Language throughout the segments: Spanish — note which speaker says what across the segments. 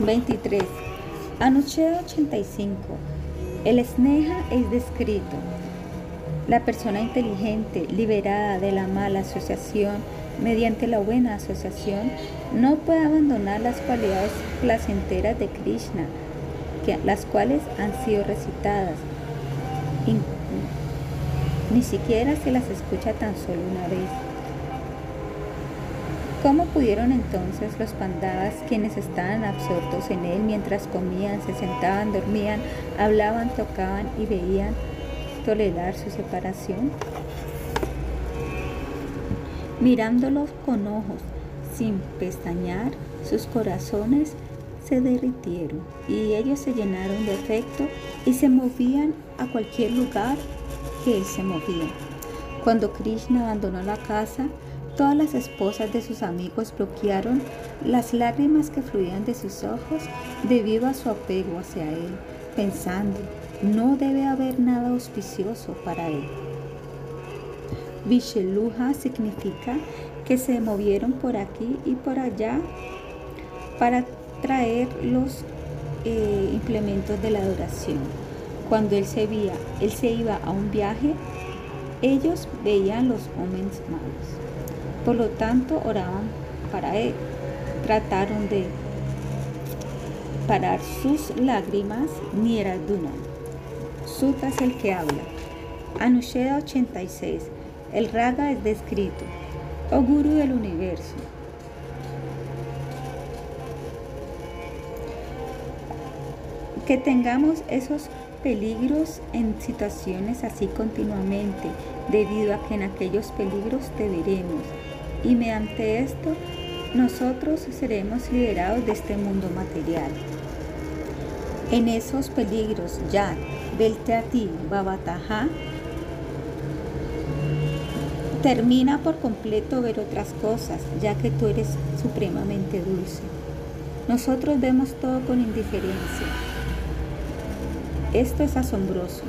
Speaker 1: 23. Anucheo 85. El Sneha es descrito. La persona inteligente, liberada de la mala asociación, mediante la buena asociación, no puede abandonar las cualidades placenteras de Krishna, las cuales han sido recitadas. Ni siquiera se las escucha tan solo una vez. ¿Cómo pudieron entonces los pandavas, quienes estaban absortos en él mientras comían, se sentaban, dormían, hablaban, tocaban y veían, tolerar su separación? Mirándolos con ojos, sin pestañear, sus corazones se derritieron y ellos se llenaron de afecto y se movían a cualquier lugar que él se movía. Cuando Krishna abandonó la casa, Todas las esposas de sus amigos bloquearon las lágrimas que fluían de sus ojos debido a su apego hacia él, pensando, no debe haber nada auspicioso para él. Visheluja significa que se movieron por aquí y por allá para traer los eh, implementos de la adoración. Cuando él se, veía, él se iba a un viaje, ellos veían los hombres malos. Por lo tanto, oraban para él. Trataron de parar sus lágrimas ni era Duna. Sutta es el que habla. Anusheda 86. El raga es descrito. Oh Guru del universo. Que tengamos esos peligros en situaciones así continuamente, debido a que en aquellos peligros te veremos y mediante esto nosotros seremos liberados de este mundo material. En esos peligros ya, ti Babataja, termina por completo ver otras cosas, ya que tú eres supremamente dulce. Nosotros vemos todo con indiferencia. Esto es asombroso.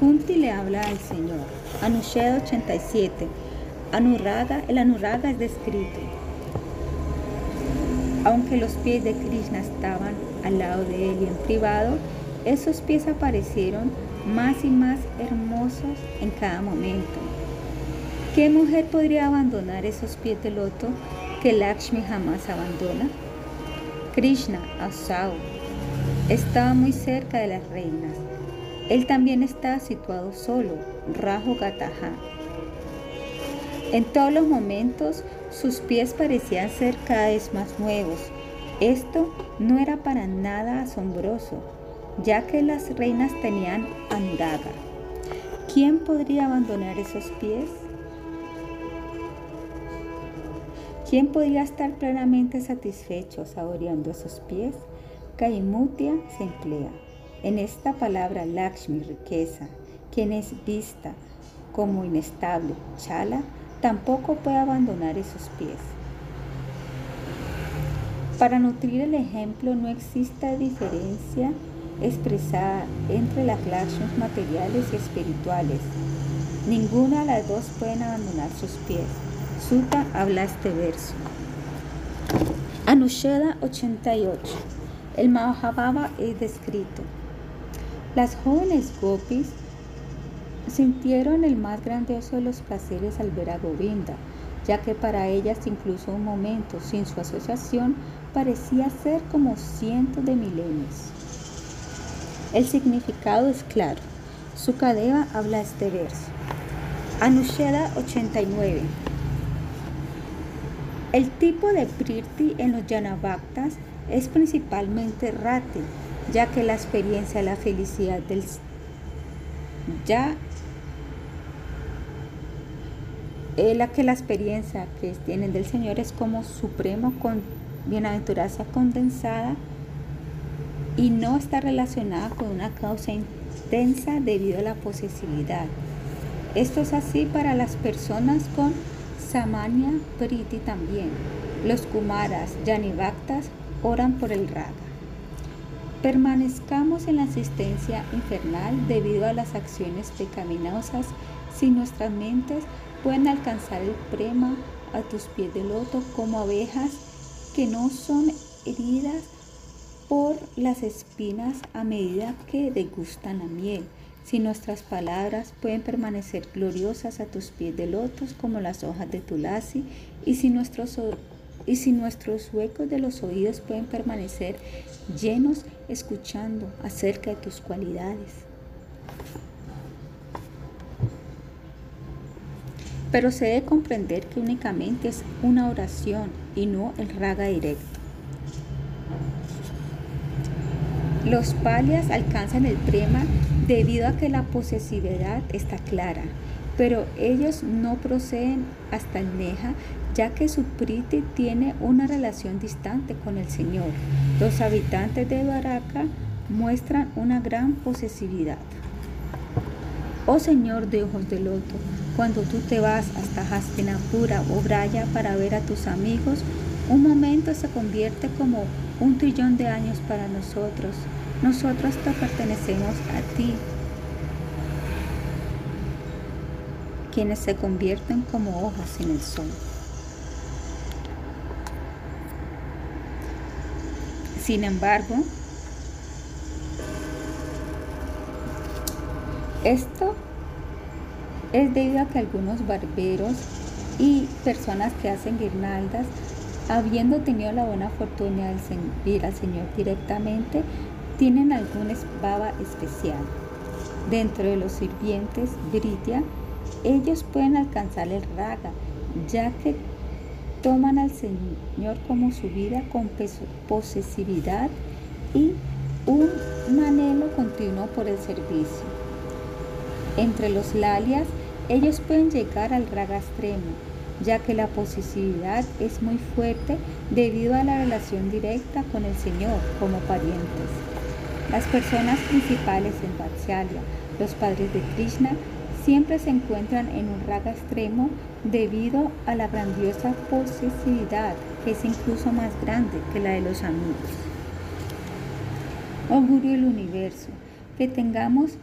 Speaker 1: Kunti le habla al Señor. Anusheda 87. Anurraga, el Anurraga es descrito. Aunque los pies de Krishna estaban al lado de él y en privado, esos pies aparecieron más y más hermosos en cada momento. ¿Qué mujer podría abandonar esos pies de loto que Lakshmi jamás abandona? Krishna, Asau, estaba muy cerca de las reinas. Él también estaba situado solo, Rajo Gataha en todos los momentos sus pies parecían ser cada vez más nuevos. Esto no era para nada asombroso, ya que las reinas tenían anuraga. ¿Quién podría abandonar esos pies? ¿Quién podría estar plenamente satisfecho saboreando esos pies? Kaimutia se emplea. En esta palabra Lakshmi, riqueza, quien es vista como inestable, chala, tampoco puede abandonar esos pies. Para nutrir el ejemplo no existe diferencia expresada entre las clases materiales y espirituales. Ninguna de las dos pueden abandonar sus pies. Sutta habla este verso. Anusheda 88. El Mahabhava es descrito. Las jóvenes gopis Sintieron el más grandioso de los placeres al ver a Govinda, ya que para ellas incluso un momento sin su asociación parecía ser como cientos de milenios. El significado es claro. Sukadeva habla este verso. Anusheda 89. El tipo de Priti en los Yanabhaktas es principalmente Rati, ya que la experiencia de la felicidad del ya la que la experiencia que tienen del Señor es como supremo con bienaventuranza condensada y no está relacionada con una causa intensa debido a la posesividad. Esto es así para las personas con Samanya Priti también. Los Kumaras, Yanivaktas oran por el Raga. Permanezcamos en la asistencia infernal debido a las acciones pecaminosas si nuestras mentes pueden alcanzar el prema a tus pies de loto como abejas que no son heridas por las espinas a medida que degustan la miel. Si nuestras palabras pueden permanecer gloriosas a tus pies de lotos como las hojas de tulasi, y si nuestros, y si nuestros huecos de los oídos pueden permanecer llenos escuchando acerca de tus cualidades. Pero se debe comprender que únicamente es una oración y no el raga directo. Los palias alcanzan el prema debido a que la posesividad está clara, pero ellos no proceden hasta el neja ya que su priti tiene una relación distante con el Señor. Los habitantes de Baraka muestran una gran posesividad. Oh Señor de ojos de loto, cuando tú te vas hasta Hastinapura o Braya para ver a tus amigos, un momento se convierte como un trillón de años para nosotros. Nosotros te pertenecemos a ti, quienes se convierten como hojas en el sol. Sin embargo, esto es debido a que algunos barberos y personas que hacen guirnaldas, habiendo tenido la buena fortuna de servir al Señor directamente, tienen algún baba especial. Dentro de los sirvientes Britia, ellos pueden alcanzar el raga, ya que toman al Señor como su vida con posesividad y un anhelo continuo por el servicio. Entre los lalias, ellos pueden llegar al raga extremo, ya que la posesividad es muy fuerte debido a la relación directa con el Señor como parientes. Las personas principales en Vatsalya, los padres de Krishna, siempre se encuentran en un raga extremo debido a la grandiosa posesividad que es incluso más grande que la de los amigos. Oh Guru del universo, que tengamos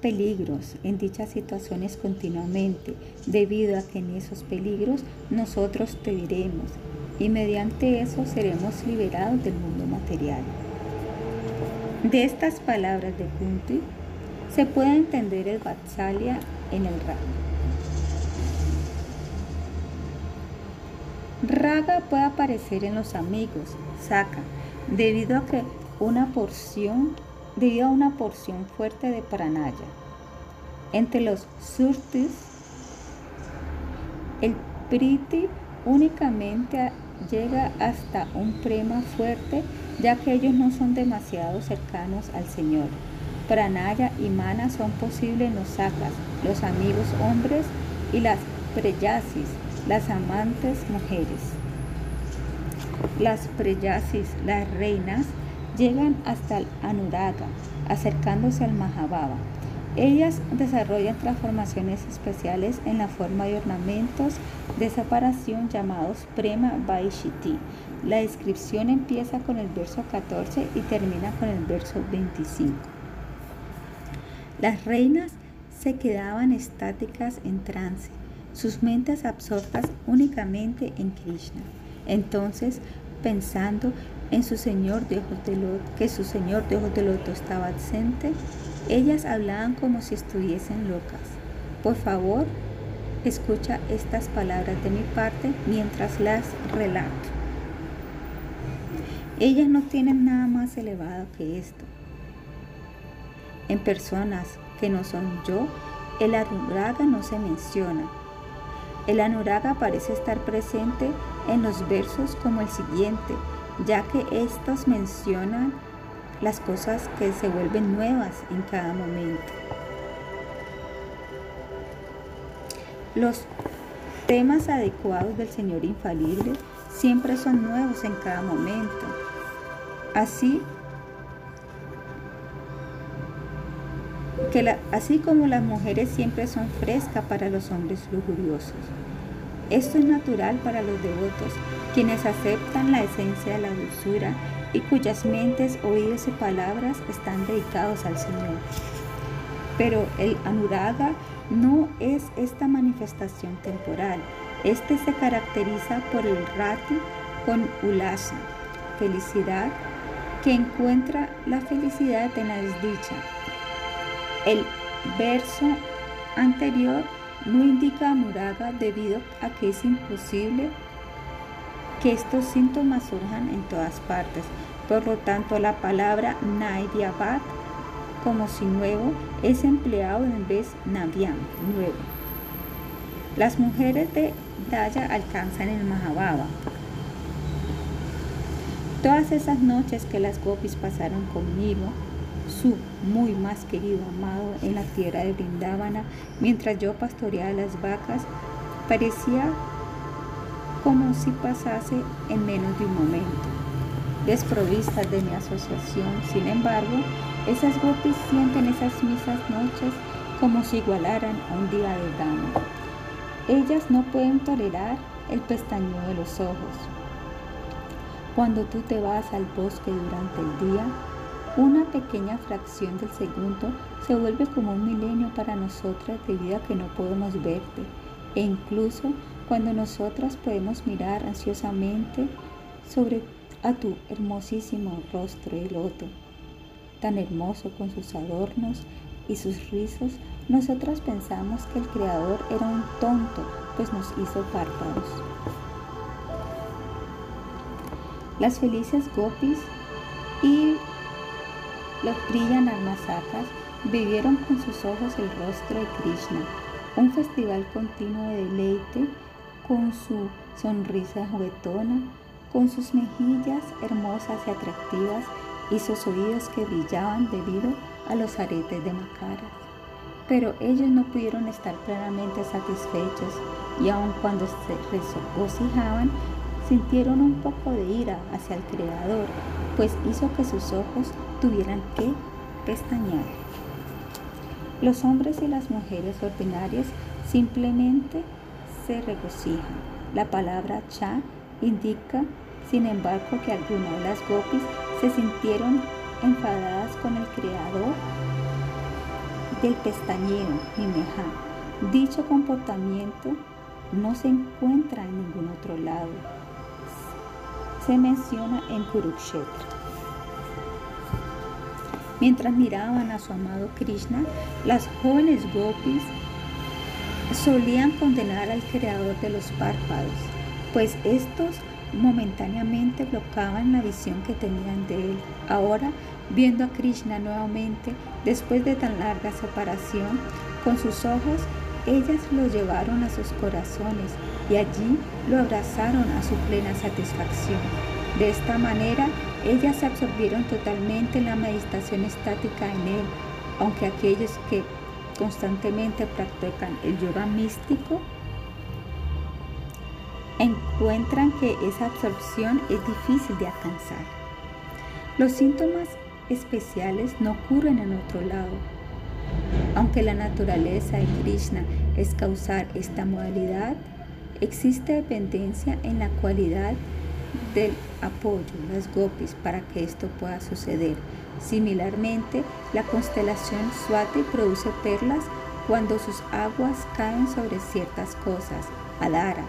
Speaker 1: peligros en dichas situaciones continuamente, debido a que en esos peligros nosotros te diremos y mediante eso seremos liberados del mundo material. De estas palabras de Kunti se puede entender el Vatsalya en el Raga. Raga puede aparecer en los amigos, Saka, debido a que una porción, debido a una porción fuerte de pranaya. Entre los surtis, el priti únicamente llega hasta un prema fuerte ya que ellos no son demasiado cercanos al Señor. Pranaya y Mana son posibles en los sakas, los amigos hombres y las preyasis, las amantes mujeres. Las preyasis, las reinas, llegan hasta el Anuraga, acercándose al Mahababa. Ellas desarrollan transformaciones especiales en la forma de ornamentos de separación llamados Prema Vaishiti. La descripción empieza con el verso 14 y termina con el verso 25. Las reinas se quedaban estáticas en trance, sus mentes absortas únicamente en Krishna. Entonces, pensando en su señor de ojos que su señor de ojos estaba ausente, ellas hablaban como si estuviesen locas. Por favor, escucha estas palabras de mi parte mientras las relato. Ellas no tienen nada más elevado que esto. En personas que no son yo, el anuraga no se menciona. El anuraga parece estar presente en los versos como el siguiente, ya que estos mencionan las cosas que se vuelven nuevas en cada momento. Los temas adecuados del Señor infalible siempre son nuevos en cada momento. Así que así como las mujeres siempre son frescas para los hombres lujuriosos. Esto es natural para los devotos, quienes aceptan la esencia de la dulzura y cuyas mentes, oídos y palabras están dedicados al Señor. Pero el anuraga no es esta manifestación temporal. Este se caracteriza por el rati con ulasa, felicidad que encuentra la felicidad en la desdicha. El verso anterior no indica Muraga debido a que es imposible que estos síntomas surjan en todas partes. Por lo tanto, la palabra Naidiabat como si nuevo es empleado en vez Naviam, nuevo. Las mujeres de Daya alcanzan el Mahababa. Todas esas noches que las gopis pasaron conmigo, su muy más querido amado en la tierra de Brindavana, mientras yo pastoreaba las vacas, parecía como si pasase en menos de un momento. Desprovistas de mi asociación, sin embargo, esas gopis sienten esas misas noches como si igualaran a un día de dama. Ellas no pueden tolerar el pestañeo de los ojos. Cuando tú te vas al bosque durante el día, una pequeña fracción del segundo se vuelve como un milenio para nosotras debido a que no podemos verte. E incluso cuando nosotras podemos mirar ansiosamente sobre a tu hermosísimo rostro de loto, tan hermoso con sus adornos y sus rizos, nosotras pensamos que el Creador era un tonto, pues nos hizo párpados. Las felices gopis y los brillan vivieron con sus ojos el rostro de Krishna, un festival continuo de deleite con su sonrisa juguetona, con sus mejillas hermosas y atractivas y sus oídos que brillaban debido a los aretes de Macara. Pero ellos no pudieron estar plenamente satisfechos y aun cuando se regocijaban, sintieron un poco de ira hacia el Creador, pues hizo que sus ojos tuvieran que pestañear. Los hombres y las mujeres ordinarias simplemente se regocijan. La palabra cha indica, sin embargo, que algunas de las gopis se sintieron enfadadas con el Creador del pestañeo, Nimeha. Dicho comportamiento no se encuentra en ningún otro lado se menciona en Kurukshetra. Mientras miraban a su amado Krishna, las jóvenes gopis solían condenar al creador de los párpados, pues estos momentáneamente bloqueaban la visión que tenían de él. Ahora, viendo a Krishna nuevamente, después de tan larga separación, con sus ojos, ellas lo llevaron a sus corazones y allí lo abrazaron a su plena satisfacción. De esta manera, ellas se absorbieron totalmente en la meditación estática en él, aunque aquellos que constantemente practican el yoga místico encuentran que esa absorción es difícil de alcanzar. Los síntomas especiales no ocurren en otro lado. Aunque la naturaleza de Krishna es causar esta modalidad, Existe dependencia en la cualidad del apoyo, las gopis, para que esto pueda suceder. Similarmente, la constelación Swati produce perlas cuando sus aguas caen sobre ciertas cosas. Adara,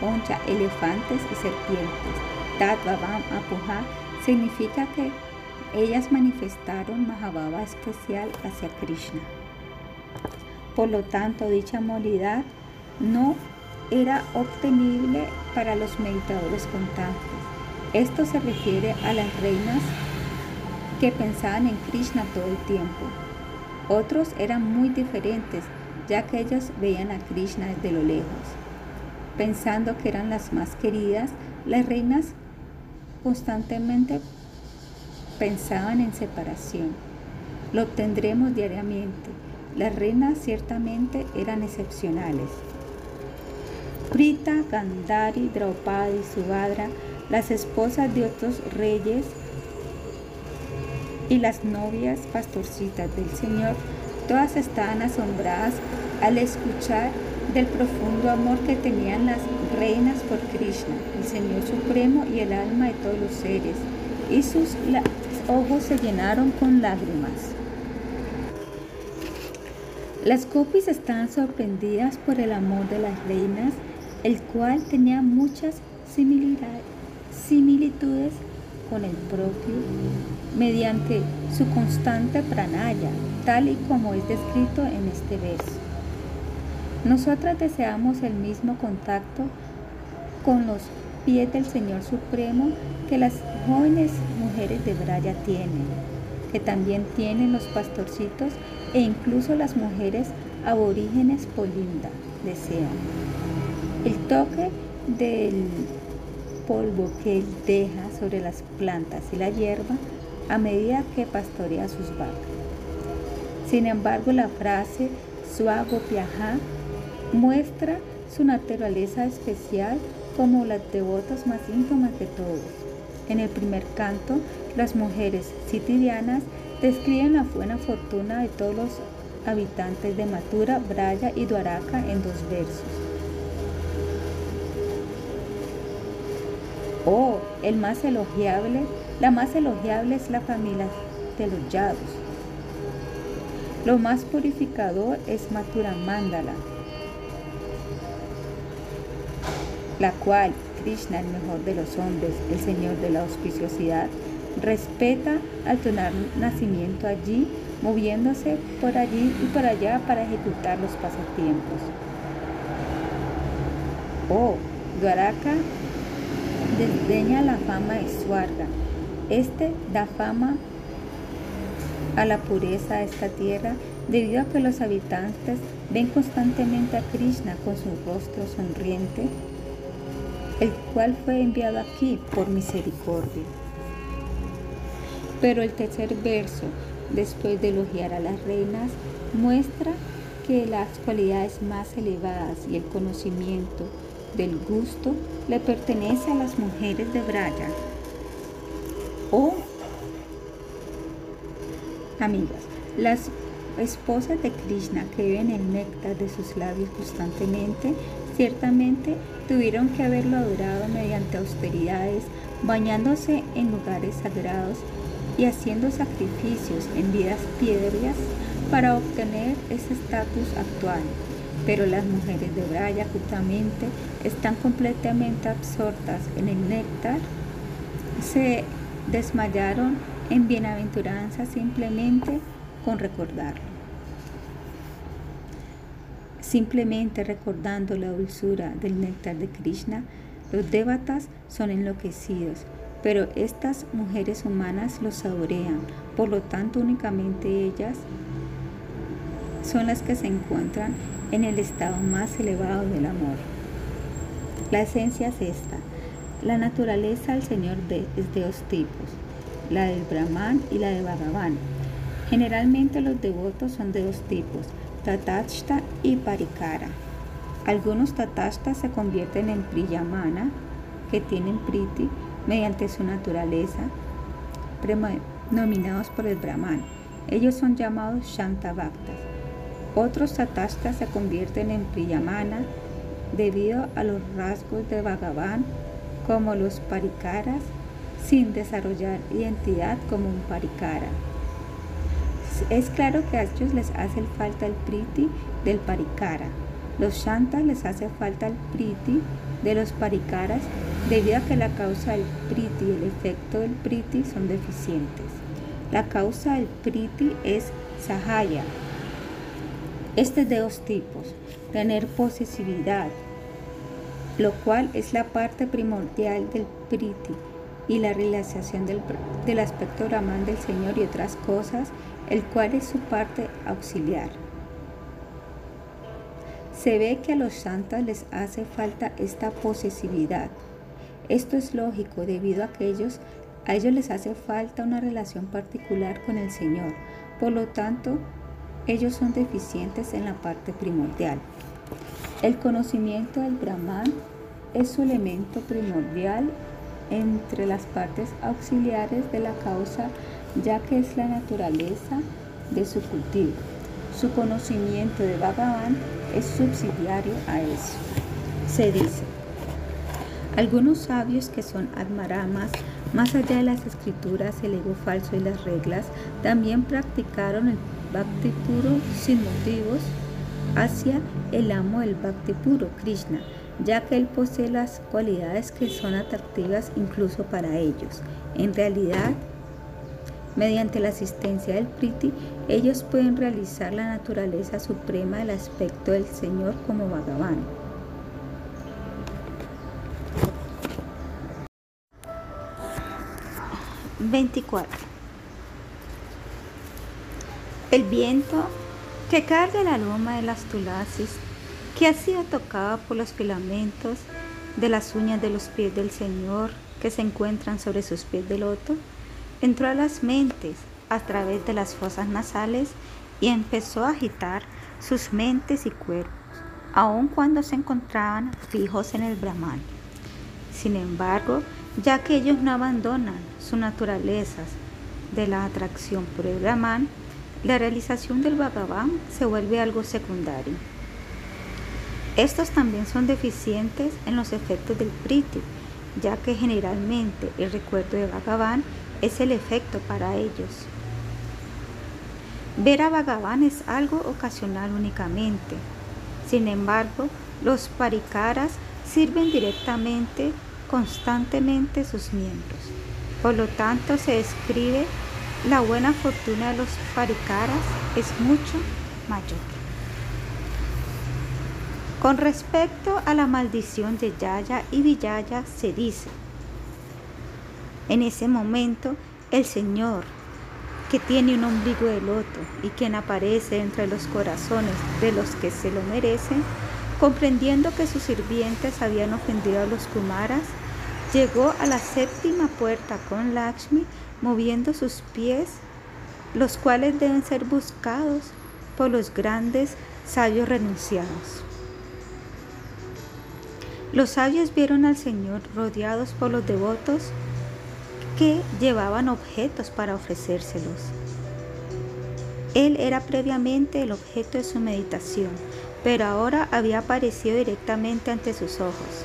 Speaker 1: concha, elefantes y serpientes. Tatvavam Apuja significa que ellas manifestaron Mahabhava especial hacia Krishna. Por lo tanto, dicha modalidad no era obtenible para los meditadores constantes. Esto se refiere a las reinas que pensaban en Krishna todo el tiempo. Otros eran muy diferentes, ya que ellos veían a Krishna desde lo lejos. Pensando que eran las más queridas, las reinas constantemente pensaban en separación. Lo obtendremos diariamente. Las reinas ciertamente eran excepcionales. Prita, Gandhari, Draupadi, Subhadra, las esposas de otros reyes y las novias pastorcitas del Señor, todas estaban asombradas al escuchar del profundo amor que tenían las reinas por Krishna, el Señor Supremo y el alma de todos los seres, y sus ojos se llenaron con lágrimas. Las copis estaban sorprendidas por el amor de las reinas el cual tenía muchas similitudes con el propio mediante su constante pranaya, tal y como es descrito en este verso. Nosotras deseamos el mismo contacto con los pies del Señor Supremo que las jóvenes mujeres de Braya tienen, que también tienen los pastorcitos e incluso las mujeres aborígenes Polinda desean. El toque del polvo que él deja sobre las plantas y la hierba a medida que pastorea sus vacas. Sin embargo, la frase suago piajá muestra su naturaleza especial como las devotas más íntimas de todos. En el primer canto, las mujeres sitidianas describen la buena fortuna de todos los habitantes de Matura, Braya y Duaraca en dos versos. Oh, el más elogiable, la más elogiable es la familia de los yados. Lo más purificador es Matura Mandala, la cual Krishna, el mejor de los hombres, el Señor de la auspiciosidad, respeta al tener nacimiento allí, moviéndose por allí y por allá para ejecutar los pasatiempos. Oh, Dwaraka desdeña la fama de Swarga. Este da fama a la pureza de esta tierra debido a que los habitantes ven constantemente a Krishna con su rostro sonriente, el cual fue enviado aquí por misericordia. Pero el tercer verso, después de elogiar a las reinas, muestra que las cualidades más elevadas y el conocimiento del gusto le pertenece a las mujeres de Braya. O, amigas, las esposas de Krishna que beben el néctar de sus labios constantemente, ciertamente tuvieron que haberlo adorado mediante austeridades, bañándose en lugares sagrados y haciendo sacrificios en vidas piedras para obtener ese estatus actual pero las mujeres de Braya justamente están completamente absortas en el néctar, se desmayaron en bienaventuranza simplemente con recordarlo. Simplemente recordando la dulzura del néctar de Krishna, los devatas son enloquecidos, pero estas mujeres humanas los saborean, por lo tanto únicamente ellas son las que se encuentran en el estado más elevado del amor. La esencia es esta. La naturaleza del Señor es de dos tipos, la del Brahman y la de Bhagavan. Generalmente los devotos son de dos tipos, Tatashta y Parikara. Algunos Tatashtas se convierten en Priyamana, que tienen Priti mediante su naturaleza, nominados por el Brahman. Ellos son llamados Shantavaktas. Otros tatashtas se convierten en priyamana debido a los rasgos de Bhagavan como los parikaras sin desarrollar identidad como un parikara. Es claro que a ellos les hace falta el priti del parikara. Los shantas les hace falta el priti de los parikaras debido a que la causa del priti y el efecto del priti son deficientes. La causa del priti es sahaya, este es de dos tipos, tener posesividad, lo cual es la parte primordial del priti y la realización del, del aspecto Brahman del Señor y otras cosas, el cual es su parte auxiliar. Se ve que a los santos les hace falta esta posesividad. Esto es lógico debido a que ellos, a ellos les hace falta una relación particular con el Señor. Por lo tanto, ellos son deficientes en la parte primordial. El conocimiento del Brahman es su elemento primordial entre las partes auxiliares de la causa, ya que es la naturaleza de su cultivo. Su conocimiento de Bhagavan es subsidiario a eso. Se dice, algunos sabios que son admaramas, más allá de las escrituras, el ego falso y las reglas, también practicaron el bhakti puro sin motivos hacia el amo del bhakti puro, Krishna, ya que él posee las cualidades que son atractivas incluso para ellos. En realidad, mediante la asistencia del Priti, ellos pueden realizar la naturaleza suprema del aspecto del Señor como Bhagavan.
Speaker 2: ...24... El viento que carga la loma de las tulasis que ha sido tocada por los filamentos de las uñas de los pies del Señor que se encuentran sobre sus pies de loto, entró a las mentes a través de las fosas nasales y empezó a agitar sus mentes y cuerpos, aun cuando se encontraban fijos en el Brahman. Sin embargo, ya que ellos no abandonan sus naturalezas de la atracción por el Brahman, la realización del Bhagavan se vuelve algo secundario. Estos también son deficientes en los efectos del Priti, ya que generalmente el recuerdo de Bhagavan es el efecto para ellos. Ver a Bhagavan es algo ocasional únicamente. Sin embargo, los parikaras sirven directamente, constantemente sus miembros. Por lo tanto, se describe la buena fortuna de los parikaras es mucho mayor. Con respecto a la maldición de Yaya y Villaya se dice, en ese momento el Señor, que tiene un ombligo de loto y quien aparece entre los corazones de los que se lo merecen, comprendiendo que sus sirvientes habían ofendido a los Kumaras, llegó a la séptima puerta con Lakshmi moviendo sus pies, los cuales deben ser buscados por los grandes sabios renunciados. Los sabios vieron al Señor rodeados por los devotos que llevaban objetos para ofrecérselos. Él era previamente el objeto de su meditación, pero ahora había aparecido directamente ante sus ojos.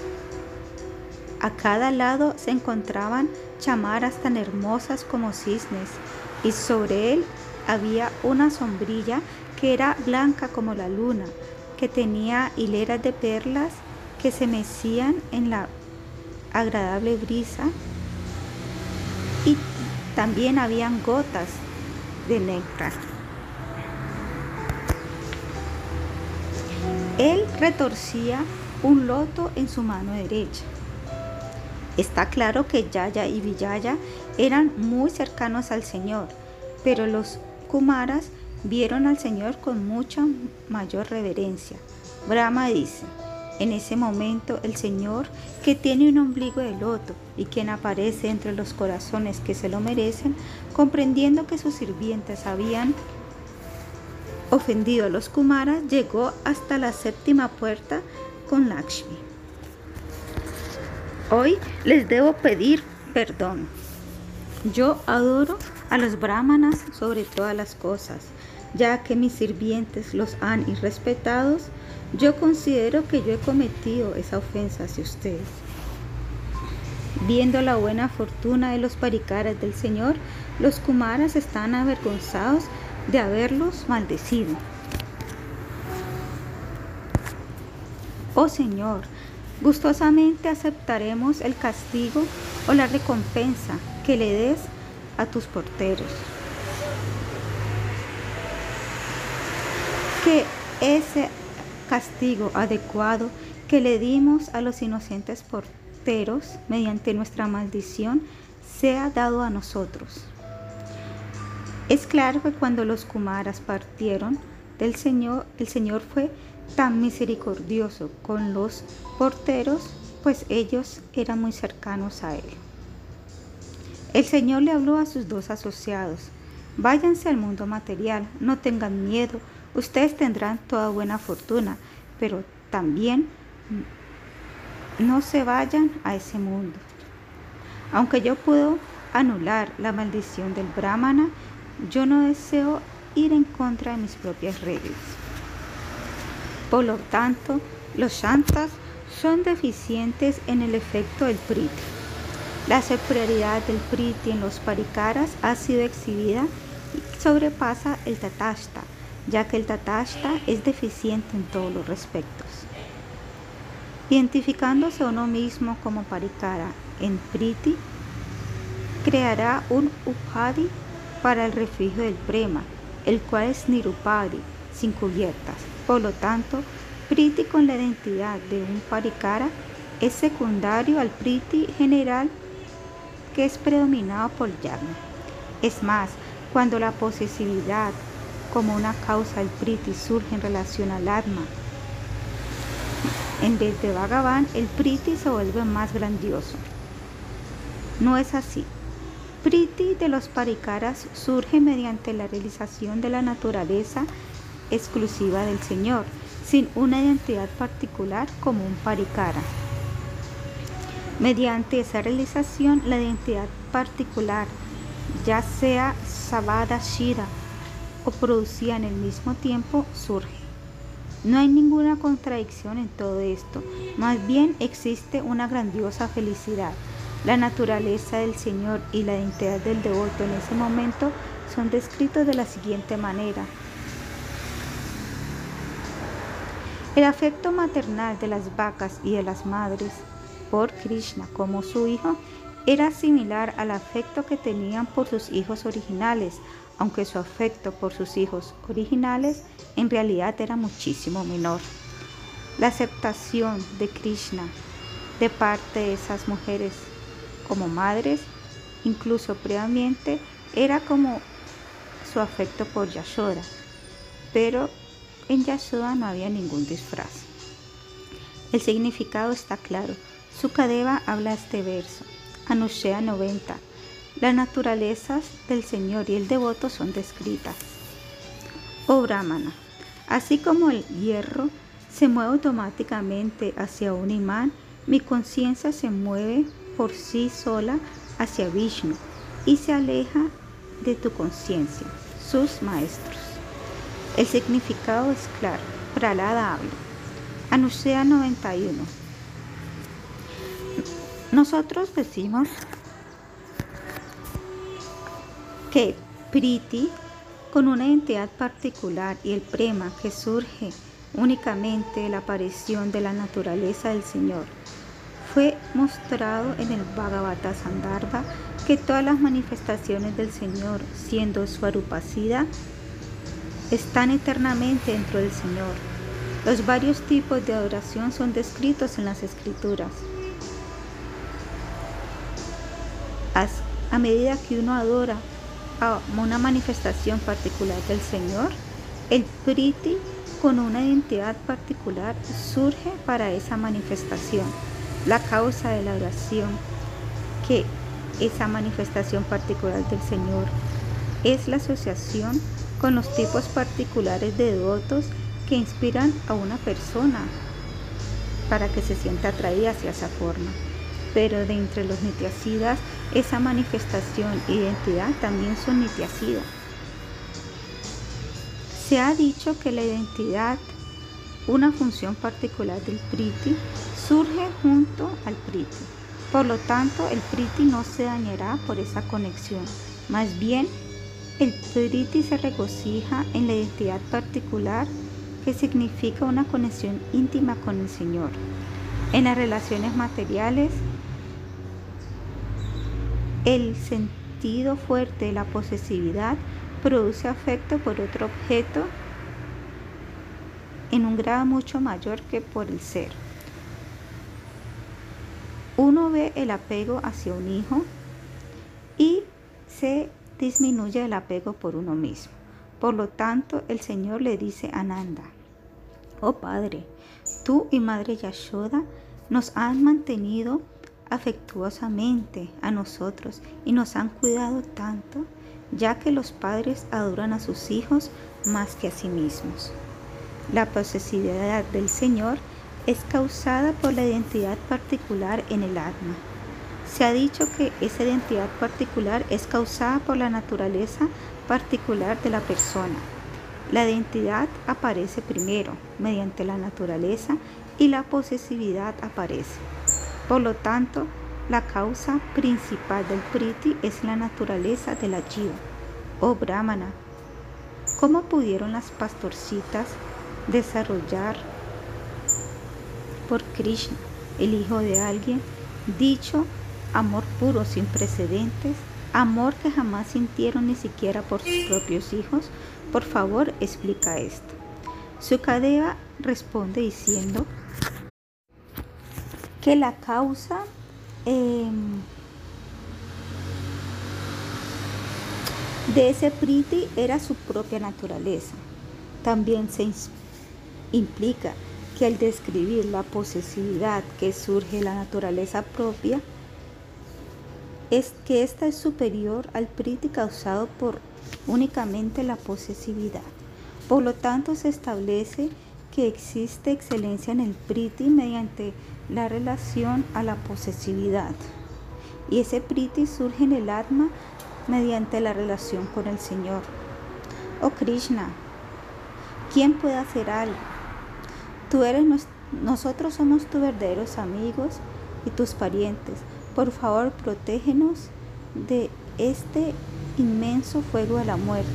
Speaker 2: A cada lado se encontraban chamaras tan hermosas como cisnes, y sobre él había una sombrilla que era blanca como la luna, que tenía hileras de perlas que se mecían en la agradable brisa y también habían gotas de néctar. Él retorcía un loto en su mano derecha Está claro que Yaya y Vijaya eran muy cercanos al Señor, pero los Kumaras vieron al Señor con mucha mayor reverencia. Brahma dice, en ese momento el Señor, que tiene un ombligo de loto y quien aparece entre los corazones que se lo merecen, comprendiendo que sus sirvientes habían ofendido a los Kumaras, llegó hasta la séptima puerta con Lakshmi. Hoy les debo pedir perdón. Yo adoro a los brahmanas sobre todas las cosas, ya que mis sirvientes los han irrespetados. Yo considero que yo he cometido esa ofensa hacia ustedes. Viendo la buena fortuna de los parikaras del Señor, los kumaras están avergonzados de haberlos maldecido. Oh Señor, Gustosamente aceptaremos el castigo o la recompensa que le des a tus porteros. Que ese castigo adecuado que le dimos a los inocentes porteros mediante nuestra maldición sea dado a nosotros. Es claro que cuando los Kumaras partieron del Señor, el Señor fue tan misericordioso con los porteros, pues ellos eran muy cercanos a él. El Señor le habló a sus dos asociados, váyanse al mundo material, no tengan miedo, ustedes tendrán toda buena fortuna, pero también no se vayan a ese mundo. Aunque yo puedo anular la maldición del brahmana, yo no deseo ir en contra de mis propias reglas. Por lo tanto, los shantas son deficientes en el efecto del priti. La superioridad del priti en los parikaras ha sido exhibida y sobrepasa el tatashta, ya que el tatashta es deficiente en todos los respectos. Identificándose uno mismo como Parikara en Priti, creará un Upadi para el refugio del Prema, el cual es Nirupadi, sin cubiertas. Por lo tanto, Priti con la identidad de un Parikara es secundario al Priti general que es predominado por Yagna. Es más, cuando la posesividad como una causa del Priti surge en relación al Atma, en vez de Bhagavan, el Priti se vuelve más grandioso. No es así. Priti de los Parikaras surge mediante la realización de la naturaleza exclusiva del Señor, sin una identidad particular como un Parikara. Mediante esa realización, la identidad particular, ya sea Sabada Shira o producida en el mismo tiempo, surge. No hay ninguna contradicción en todo esto, más bien existe una grandiosa felicidad. La naturaleza del Señor y la identidad del devoto en ese momento son descritos de la siguiente manera. El afecto maternal de las vacas y de las madres por Krishna como su hijo era similar al afecto que tenían por sus hijos originales, aunque su afecto por sus hijos originales en realidad era muchísimo menor. La aceptación de Krishna de parte de esas mujeres como madres, incluso previamente, era como su afecto por Yashoda, pero en Yashoda no había ningún disfraz. El significado está claro. Sukadeva habla este verso. Anushea 90. Las naturalezas del Señor y el devoto son descritas. Oh Brahmana, así como el hierro se mueve automáticamente hacia un imán, mi conciencia se mueve por sí sola hacia Vishnu y se aleja de tu conciencia, sus maestros. El significado es claro. Pralada habla. Anushea 91. Nosotros decimos que Priti, con una identidad particular, y el Prema, que surge únicamente de la aparición de la naturaleza del Señor, fue mostrado en el Bhagavata Sandarbha que todas las manifestaciones del Señor, siendo su arupacida, están eternamente dentro del Señor. Los varios tipos de adoración son descritos en las Escrituras. a medida que uno adora a una manifestación particular del Señor, el Priti con una identidad particular surge para esa manifestación. La causa de la oración, que esa manifestación particular del Señor es la asociación con los tipos particulares de devotos que inspiran a una persona para que se sienta atraída hacia esa forma pero de entre los nitiasidas, esa manifestación identidad también son nitiasidas. Se ha dicho que la identidad, una función particular del priti, surge junto al priti. Por lo tanto, el priti no se dañará por esa conexión. Más bien, el priti se regocija en la identidad particular que significa una conexión íntima con el Señor. En las relaciones materiales, el sentido fuerte de la posesividad produce afecto por otro objeto en un grado mucho mayor que por el ser. Uno ve el apego hacia un hijo y se disminuye el apego por uno mismo. Por lo tanto, el Señor le dice a Nanda, oh Padre, tú y Madre Yashoda nos han mantenido afectuosamente a nosotros y nos han cuidado tanto, ya que los padres adoran a sus hijos más que a sí mismos. La posesividad del Señor es causada por la identidad particular en el alma. Se ha dicho que esa identidad particular es causada por la naturaleza particular de la persona. La identidad aparece primero mediante la naturaleza y la posesividad aparece. Por lo tanto, la causa principal del priti es la naturaleza de la jiva, o brahmana. ¿Cómo pudieron las pastorcitas desarrollar por Krishna, el hijo de alguien, dicho amor puro sin precedentes, amor que jamás sintieron ni siquiera por sus propios hijos, por favor explica esto. Sukadeva responde diciendo que la causa em, de ese priti era su propia naturaleza. También se implica que al describir la posesividad que surge de la naturaleza propia, es que ésta es superior al priti causado por únicamente la posesividad. Por lo tanto, se establece que existe excelencia en el priti mediante la relación a la posesividad. Y ese priti surge en el atma mediante la relación con el Señor. Oh Krishna, ¿quién puede hacer algo? Tú eres nosotros somos tus verdaderos amigos y tus parientes. Por favor, protégenos de este inmenso fuego de la muerte.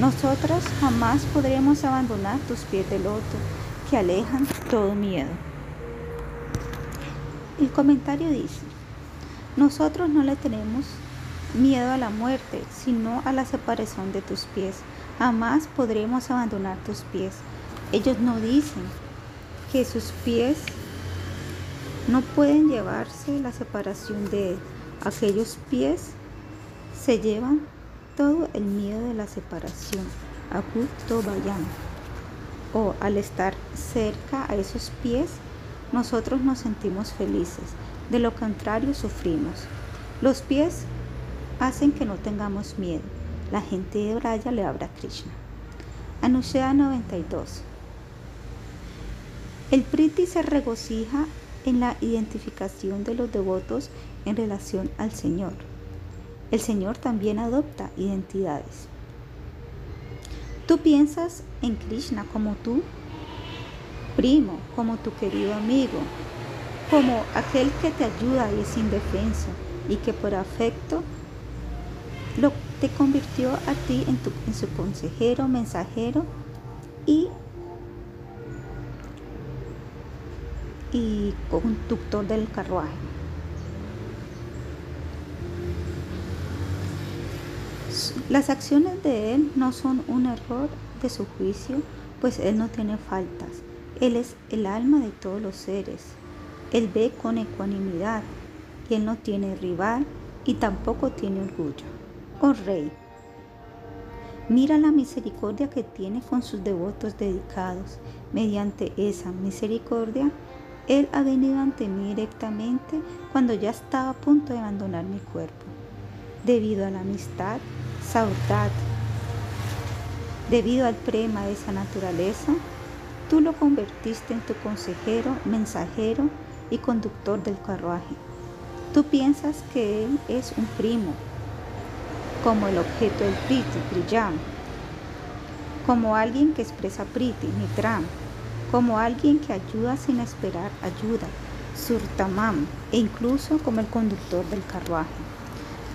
Speaker 2: Nosotros jamás podremos abandonar tus pies de loto que alejan todo miedo. El comentario dice, nosotros no le tenemos miedo a la muerte, sino a la separación de tus pies. Jamás podremos abandonar tus pies. Ellos no dicen que sus pies no pueden llevarse la separación de aquellos pies se llevan todo el miedo de la separación. Agusto vayan. O al estar cerca a esos pies, nosotros nos sentimos felices. De lo contrario, sufrimos. Los pies hacen que no tengamos miedo. La gente de Braya le habla a Krishna. Anushya 92. El Priti se regocija en la identificación de los devotos en relación al Señor. El Señor también adopta identidades. Tú piensas en Krishna como tu primo, como tu querido amigo, como aquel que te ayuda y es indefenso y que por afecto lo te convirtió a ti en, en su consejero, mensajero y, y conductor del carruaje. Las acciones de Él no son un error de su juicio, pues Él no tiene faltas. Él es el alma de todos los seres. Él ve con ecuanimidad y Él no tiene rival y tampoco tiene orgullo oh Rey, mira la misericordia que tiene con sus devotos dedicados. Mediante esa misericordia, Él ha venido ante mí directamente cuando ya estaba a punto de abandonar mi cuerpo. Debido a la amistad, saudad, debido al prema de esa naturaleza, tú lo convertiste en tu consejero, mensajero y conductor del carruaje. Tú piensas que Él es un primo, como el objeto del Priti, Priyam, como alguien que expresa Priti, Nitram, como alguien que ayuda sin esperar ayuda, Surtamam, e incluso como el conductor del carruaje.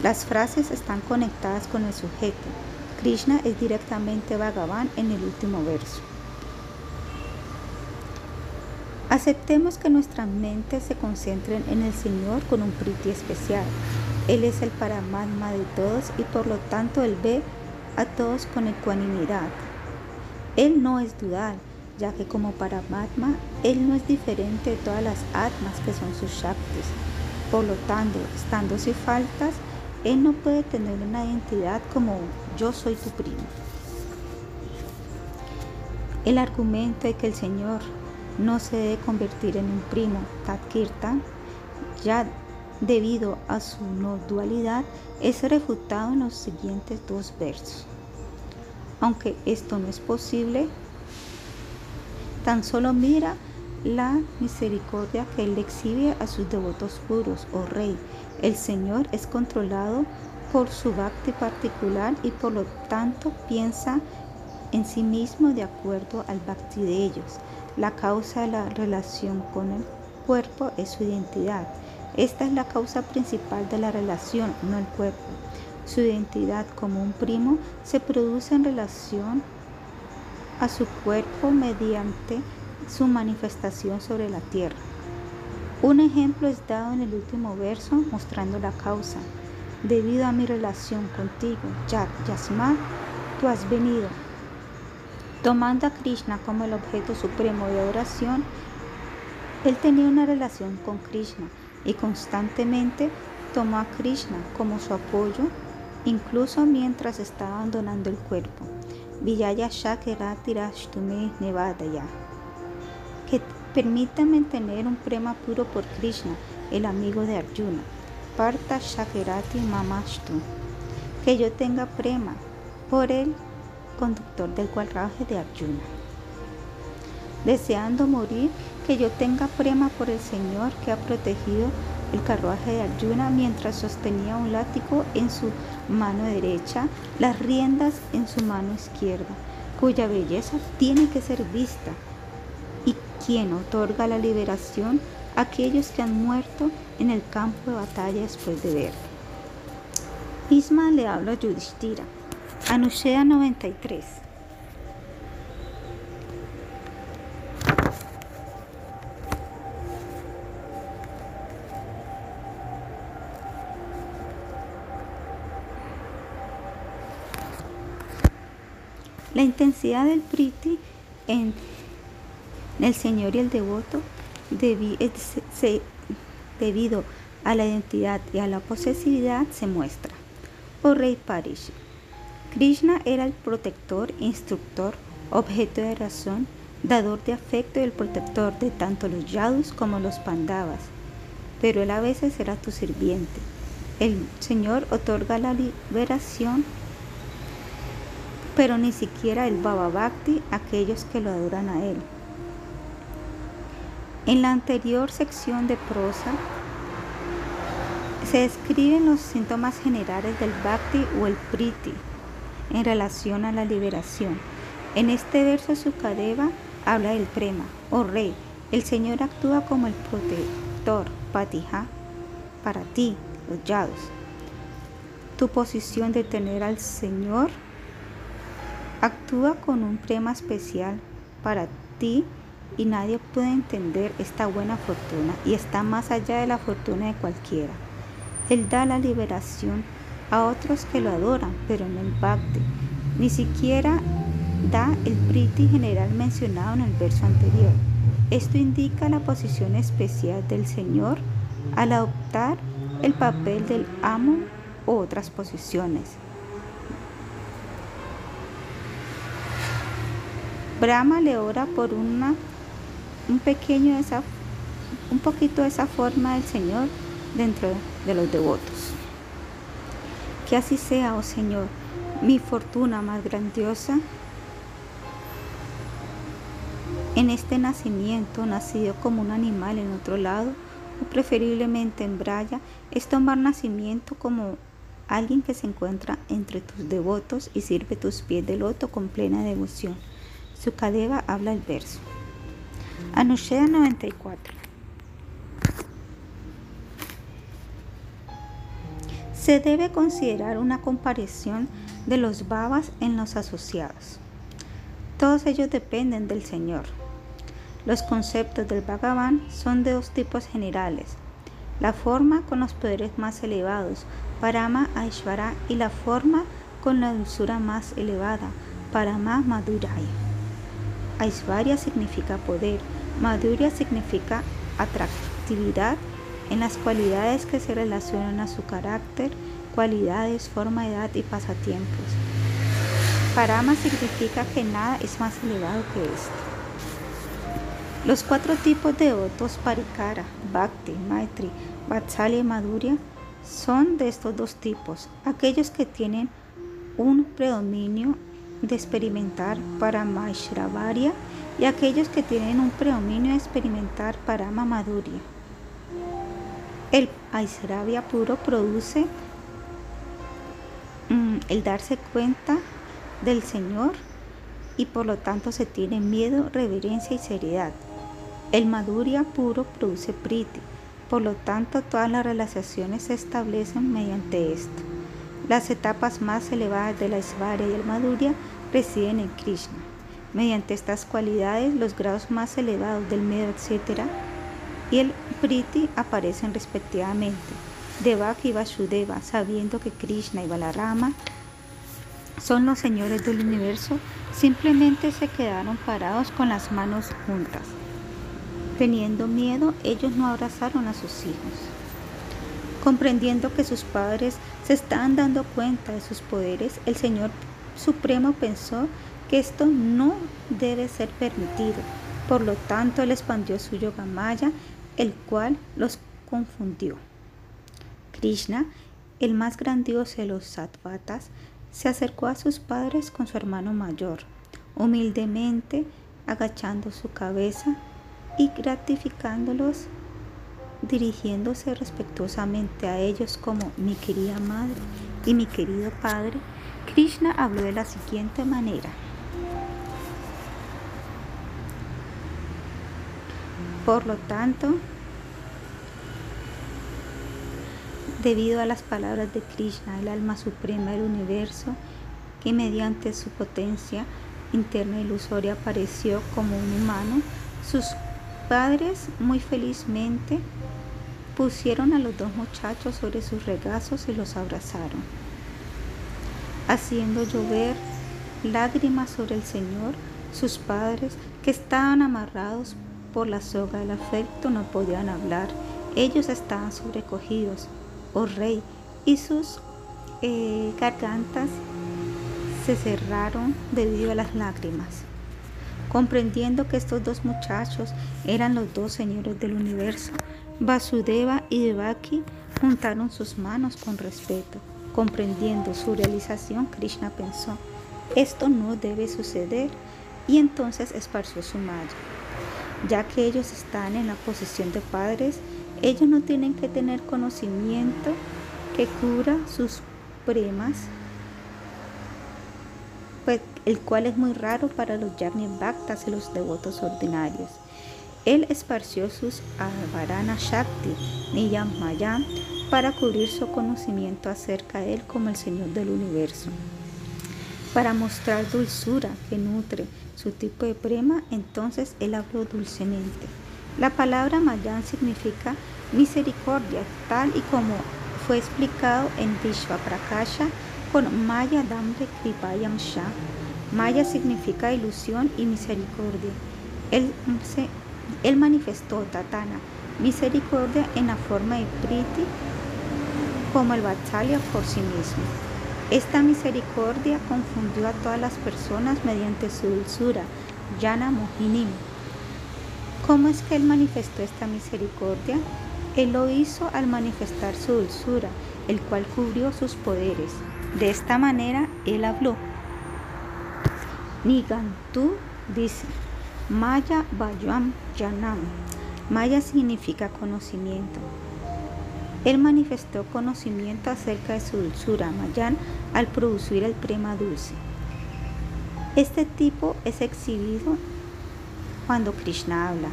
Speaker 2: Las frases están conectadas con el sujeto. Krishna es directamente Bhagavan en el último verso. Aceptemos que nuestras mentes se concentren en el Señor con un priti especial, él es el Paramatma de todos y por lo tanto Él ve a todos con ecuanimidad. Él no es dual, que como Paramatma, Él no es diferente de todas las atmas que son sus Shaktis. Por lo tanto, estando sin faltas, Él no puede tener una identidad como yo soy tu primo. El argumento de que el Señor no se debe convertir en un primo, Tatkirtan, ya debido a su no dualidad, es refutado en los siguientes dos versos. Aunque esto no es posible, tan solo mira la misericordia que él exhibe a sus devotos puros, oh rey. El Señor es controlado por su bhakti particular y por lo tanto piensa en sí mismo de acuerdo al bhakti de ellos. La causa de la relación con el cuerpo es su identidad. Esta es la causa principal de la relación, no el cuerpo. Su identidad como un primo se produce en relación a su cuerpo mediante su manifestación sobre la tierra. Un ejemplo es dado en el último verso mostrando la causa. Debido a mi relación contigo, Yat Yasma, tú has venido. Tomando a Krishna como el objeto supremo de adoración, él tenía una relación con Krishna y constantemente tomó a Krishna como su apoyo, incluso mientras estaba abandonando el cuerpo. Vijaya Shakerati Rashtume Nevadaya. Que permítame tener un prema puro por Krishna, el amigo de Arjuna. Parta Shakerati Mamashtu. Que yo tenga prema por el conductor del carruaje de Arjuna. Deseando morir, que yo tenga prema por el Señor que ha protegido el carruaje de Arjuna mientras sostenía un látigo en su mano derecha, las riendas en su mano izquierda, cuya belleza tiene que ser vista, y quien otorga la liberación a aquellos que han muerto en el campo de batalla después de ver. Isma le habla a Yudhishthira. Anushea 93. La intensidad del priti en el Señor y el devoto debido a la identidad y a la posesividad se muestra. Oh Rey Parish, Krishna era el protector, instructor, objeto de razón, dador de afecto y el protector de tanto los yadus como los pandavas, pero él a veces era tu sirviente. El Señor otorga la liberación pero ni siquiera el Baba Bhakti aquellos que lo adoran a él. En la anterior sección de prosa se describen los síntomas generales del Bhakti o el Priti en relación a la liberación. En este verso Sukadeva habla del Prema, o oh rey. El Señor actúa como el protector, Patija, para ti, los yados. Tu posición de tener al Señor Actúa con un prema especial para ti y nadie puede entender esta buena fortuna y está más allá de la fortuna de cualquiera. Él da la liberación a otros que lo adoran, pero en el Bhakti ni siquiera da el Priti general mencionado en el verso anterior. Esto indica la posición especial del Señor al adoptar el papel del amo u otras posiciones. Brahma le ora por una, un pequeño esa, un poquito esa forma del Señor dentro de los devotos. Que así sea, oh Señor, mi fortuna más grandiosa en este nacimiento, nacido como un animal en otro lado, o preferiblemente en Braya, es tomar nacimiento como alguien que se encuentra entre tus devotos y sirve tus pies de loto con plena devoción. Sukadeva habla el verso. Anushea 94. Se debe considerar una comparación de los babas en los asociados. Todos ellos dependen del Señor. Los conceptos del Bhagavan son de dos tipos generales. La forma con los poderes más elevados, Parama Aishvara, y la forma con la dulzura más elevada, Parama Madhuraya. Aishvarya significa poder, Madhurya significa atractividad en las cualidades que se relacionan a su carácter, cualidades, forma, edad y pasatiempos. Parama significa que nada es más elevado que esto. Los cuatro tipos de votos Parikara, Bhakti, Maitri, Vatsalya y Madhurya son de estos dos tipos, aquellos que tienen un predominio de experimentar para Maishravarya y aquellos que tienen un predominio de experimentar para Mamaduria. El Aishravya puro produce mm, el darse cuenta del Señor y por lo tanto se tiene miedo, reverencia y seriedad. El Madhurya puro produce Priti, por lo tanto todas las relaciones se establecen mediante esto. Las etapas más elevadas de la Isvarya y el Madhurya residen en Krishna. mediante estas cualidades los grados más elevados del medio, etc., y el Priti aparecen respectivamente. Devaki y Vasudeva, sabiendo que Krishna y Balarama son los señores del universo, simplemente se quedaron parados con las manos juntas. Teniendo miedo, ellos no abrazaron a sus hijos. Comprendiendo que sus padres se estaban dando cuenta de sus poderes, el Señor Supremo pensó que esto no debe ser permitido. Por lo tanto, él expandió su yoga maya, el cual los confundió. Krishna, el más grandioso de los sattvatas, se acercó a sus padres con su hermano mayor, humildemente agachando su cabeza y gratificándolos, dirigiéndose respetuosamente a ellos como mi querida madre y mi querido padre, Krishna habló de la siguiente manera. Por lo tanto, debido a las palabras de Krishna, el alma suprema del universo, que mediante su potencia interna ilusoria apareció como un humano, sus padres muy felizmente pusieron a los dos muchachos sobre sus regazos y los abrazaron, haciendo llover lágrimas sobre el Señor. Sus padres, que estaban amarrados por la soga del afecto, no podían hablar. Ellos estaban sobrecogidos oh rey, y sus eh, gargantas se cerraron debido a las lágrimas. Comprendiendo que estos dos muchachos eran los dos señores del universo, Vasudeva y Devaki juntaron sus manos con respeto. Comprendiendo su realización, Krishna pensó, esto no debe suceder, y entonces esparció su malla. Ya que ellos están en la posición de padres, ellos no tienen que tener conocimiento que cura sus premas, pues, el cual es muy raro para los Bhaktas y los devotos ordinarios. Él esparció sus Avarana Shakti, Niyam Mayam, para cubrir su conocimiento acerca de él como el Señor del universo. Para mostrar dulzura que nutre su tipo de prema, entonces él habló dulcemente. La palabra Mayan significa misericordia, tal y como fue explicado en Vishva Prakasha con Maya Damre Kripayam Shah. Maya significa ilusión y misericordia. Él, él manifestó Tatana, misericordia en la forma de Priti, como el Vatsalya por sí mismo. Esta misericordia confundió a todas las personas mediante su dulzura, Yana Mohinim ¿Cómo es que Él manifestó esta misericordia? Él lo hizo al manifestar su dulzura, el cual cubrió sus poderes. De esta manera Él habló. Nigantu dice, Maya Bayam Yanam. Maya significa conocimiento. Él manifestó conocimiento acerca de su dulzura, Mayan, al producir el prema dulce. Este tipo es exhibido cuando Krishna habla.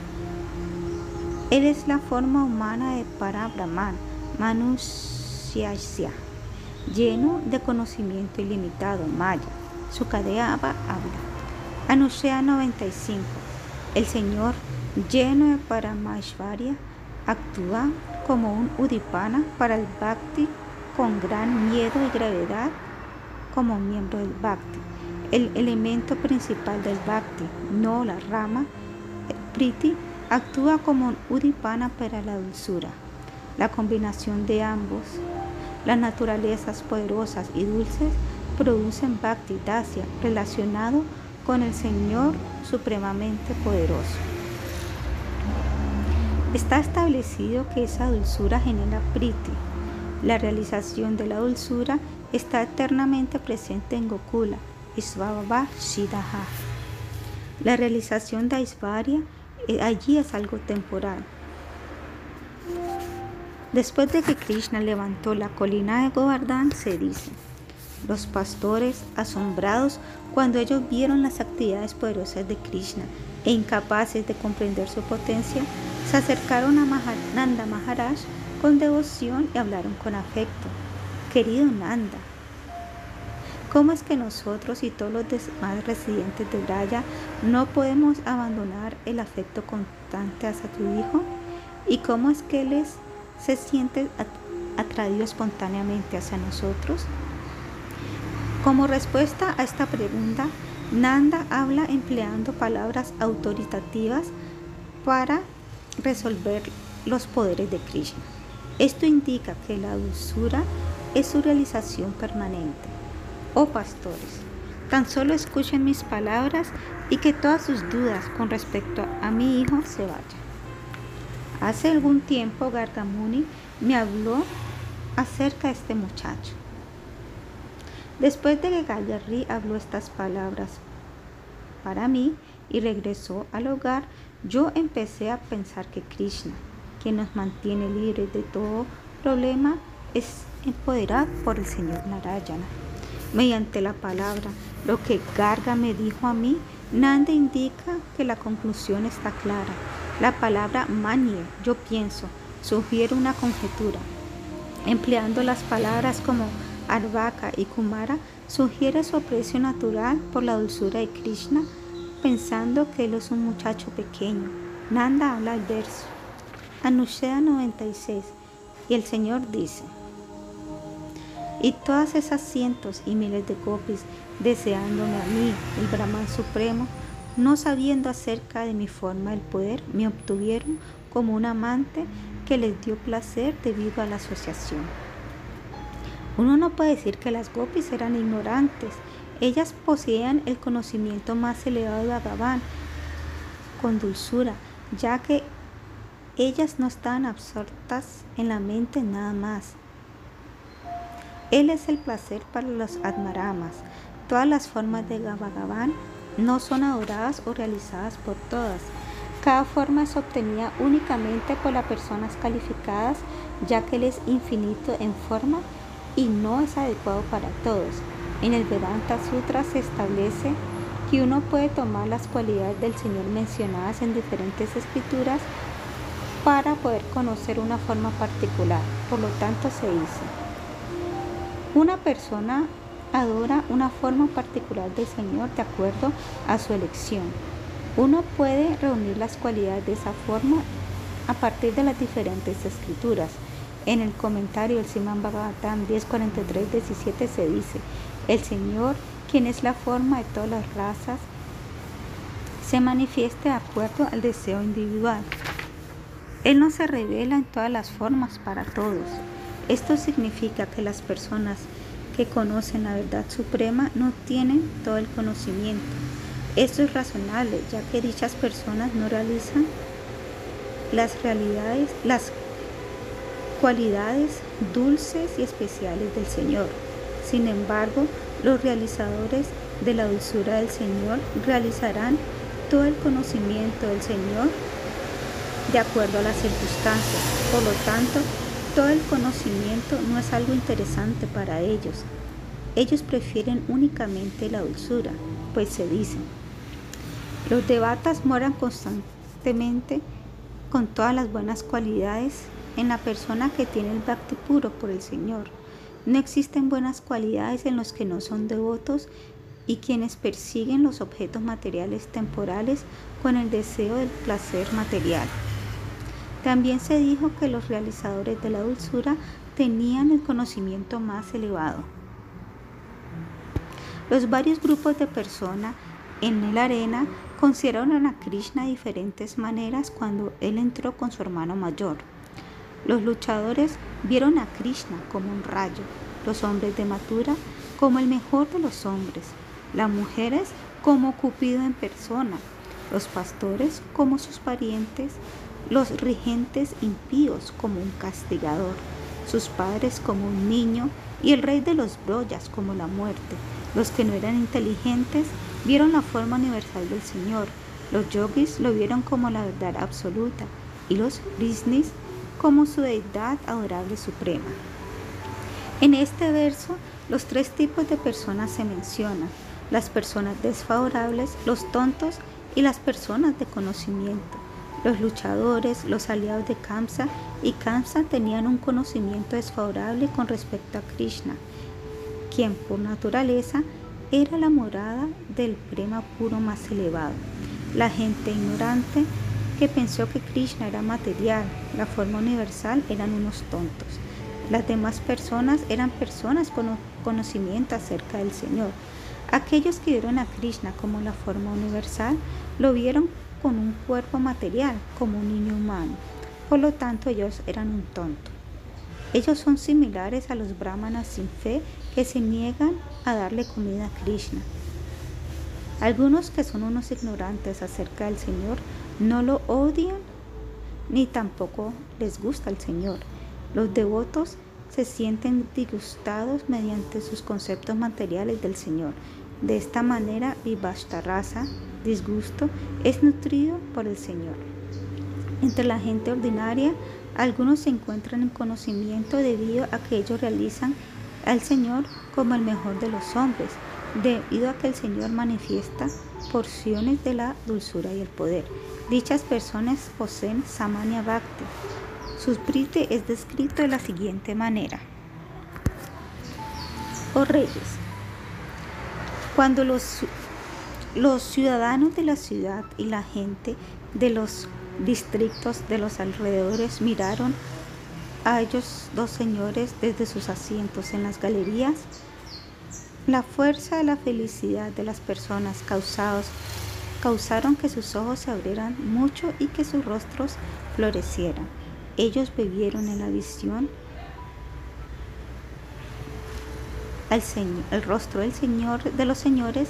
Speaker 2: Él es la forma humana de Parabrahman, Manusyasya, lleno de conocimiento ilimitado, Maya. Sukadeva habla. Anushya 95. El Señor, lleno de Paramashvarya, actúa como un Udipana para el Bhakti con gran miedo y gravedad como miembro del Bhakti. El elemento principal del Bhakti, no la rama, Priti actúa como un udipana para la dulzura. La combinación de ambos, las naturalezas poderosas y dulces, producen Bhakti Dasya relacionado con el Señor supremamente poderoso. Está establecido que esa dulzura genera Priti. La realización de la dulzura está eternamente presente en Gokula, Isvabha Shidaha. La realización de Aishvarya eh, allí es algo temporal. Después de que Krishna levantó la colina de Govardhan, se dice, los pastores, asombrados cuando ellos vieron las actividades poderosas de Krishna e incapaces de comprender su potencia, se acercaron a Nanda Maharaj con devoción y hablaron con afecto. Querido Nanda, ¿Cómo es que nosotros y todos los demás residentes de Braya no podemos abandonar el afecto constante hacia tu hijo? ¿Y cómo es que él se siente atraído espontáneamente hacia nosotros? Como respuesta a esta pregunta, Nanda habla empleando palabras autoritativas para resolver los poderes de Krishna. Esto indica que la dulzura es su realización permanente. Oh pastores, tan solo escuchen mis palabras y que todas sus dudas con respecto a mi hijo se vayan. Hace algún tiempo Gargamuni me habló acerca de este muchacho. Después de que Gallarri habló estas palabras para mí y regresó al hogar, yo empecé a pensar que Krishna, quien nos mantiene libres de todo problema, es empoderado por el Señor Narayana. Mediante la palabra, lo que Garga me dijo a mí, Nanda indica que la conclusión está clara. La palabra manie, yo pienso, sugiere una conjetura. Empleando las palabras como Arvaka y Kumara sugiere su aprecio natural por la dulzura de Krishna, pensando que él es un muchacho pequeño. Nanda habla al verso. Anushea 96. Y el Señor dice, y todas esas cientos y miles de gopis deseándome a mí, el Brahman Supremo, no sabiendo acerca de mi forma del poder, me obtuvieron como un amante que les dio placer debido a la asociación. Uno no puede decir que las gopis eran ignorantes. Ellas poseían el conocimiento más elevado de Bhagavan con dulzura, ya que ellas no estaban absortas en la mente nada más. Él es el placer para los Atmaramas. Todas las formas de Bhagavan no son adoradas o realizadas por todas. Cada forma es obtenida únicamente por las personas calificadas, ya que Él es infinito en forma y no es adecuado para todos. En el Vedanta Sutra se establece que uno puede tomar las cualidades del Señor mencionadas en diferentes escrituras para poder conocer una forma particular. Por lo tanto se dice, una persona adora una forma particular del Señor de acuerdo a su elección. Uno puede reunir las cualidades de esa forma a partir de las diferentes escrituras. En el comentario del Siman Bhagavatam 10.43.17 se dice, el Señor, quien es la forma de todas las razas, se manifieste de acuerdo al deseo individual. Él no se revela en todas las formas para todos. Esto significa que las personas que conocen la verdad suprema no tienen todo el conocimiento. Esto es razonable, ya que dichas personas no realizan las realidades, las cualidades dulces y especiales del Señor. Sin embargo, los realizadores de la dulzura del Señor realizarán todo el conocimiento del Señor de acuerdo a las circunstancias. Por lo tanto, todo el conocimiento no es algo interesante para ellos. Ellos prefieren únicamente la dulzura, pues se dicen, los debatas moran constantemente con todas las buenas cualidades en la persona que tiene el bhakti puro por el Señor. No existen buenas cualidades en los que no son devotos y quienes persiguen los objetos materiales temporales con el deseo del placer material. También se dijo que los realizadores de la dulzura tenían el conocimiento más elevado. Los varios grupos de personas en la arena consideraron a Krishna de diferentes maneras cuando él entró con su hermano mayor. Los luchadores vieron a Krishna como un rayo, los hombres de Mathura como el mejor de los hombres, las mujeres como Cupido en persona, los pastores como sus parientes, los regentes impíos como un castigador, sus padres como un niño y el rey de los broyas como la muerte. Los que no eran inteligentes vieron la forma universal del Señor, los yogis lo vieron como la verdad absoluta y los brisnis como su deidad adorable suprema. En este verso, los tres tipos de personas se mencionan, las personas desfavorables, los tontos y las personas de conocimiento. Los luchadores, los aliados de Kamsa y Kamsa tenían un conocimiento desfavorable con respecto a Krishna. quien por naturaleza era la morada del prema puro más elevado. La gente ignorante que pensó que Krishna era material, la forma universal, eran unos tontos. Las demás personas eran personas con conocimiento acerca del Señor. Aquellos que vieron a Krishna como la forma universal, lo vieron con un cuerpo material, como un niño humano. Por lo tanto, ellos eran un tonto. Ellos son similares a los brahmanas sin fe que se niegan a darle comida a Krishna. Algunos que son unos ignorantes acerca del Señor no lo odian ni tampoco les gusta el Señor. Los devotos se sienten disgustados mediante sus conceptos materiales del Señor. De esta manera, raza, disgusto, es nutrido por el Señor. Entre la gente ordinaria, algunos se encuentran en conocimiento debido a que ellos realizan al Señor como el mejor de los hombres, debido a que el Señor manifiesta porciones de la dulzura y el poder. Dichas personas poseen Samanya Bhakti. Su prite es descrito de la siguiente manera. Oh reyes, cuando los, los ciudadanos de la ciudad y la gente de los distritos de los alrededores miraron a ellos dos señores desde sus asientos en las galerías, la fuerza de la felicidad de las personas causados, causaron que sus ojos se abrieran mucho y que sus rostros florecieran. Ellos bebieron en la visión al señor, el rostro del Señor de los señores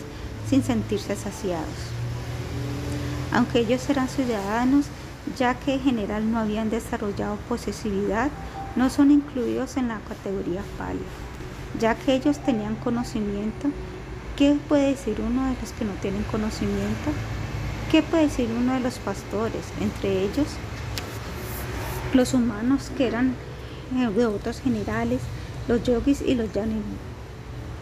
Speaker 2: sin sentirse saciados. Aunque ellos eran ciudadanos, ya que en general no habían desarrollado posesividad, no son incluidos en la categoría pálida ya que ellos tenían conocimiento. ¿Qué puede decir uno de los que no tienen conocimiento? ¿Qué puede decir uno de los pastores? Entre ellos, los humanos que eran eh, devotos generales, los yogis y los yani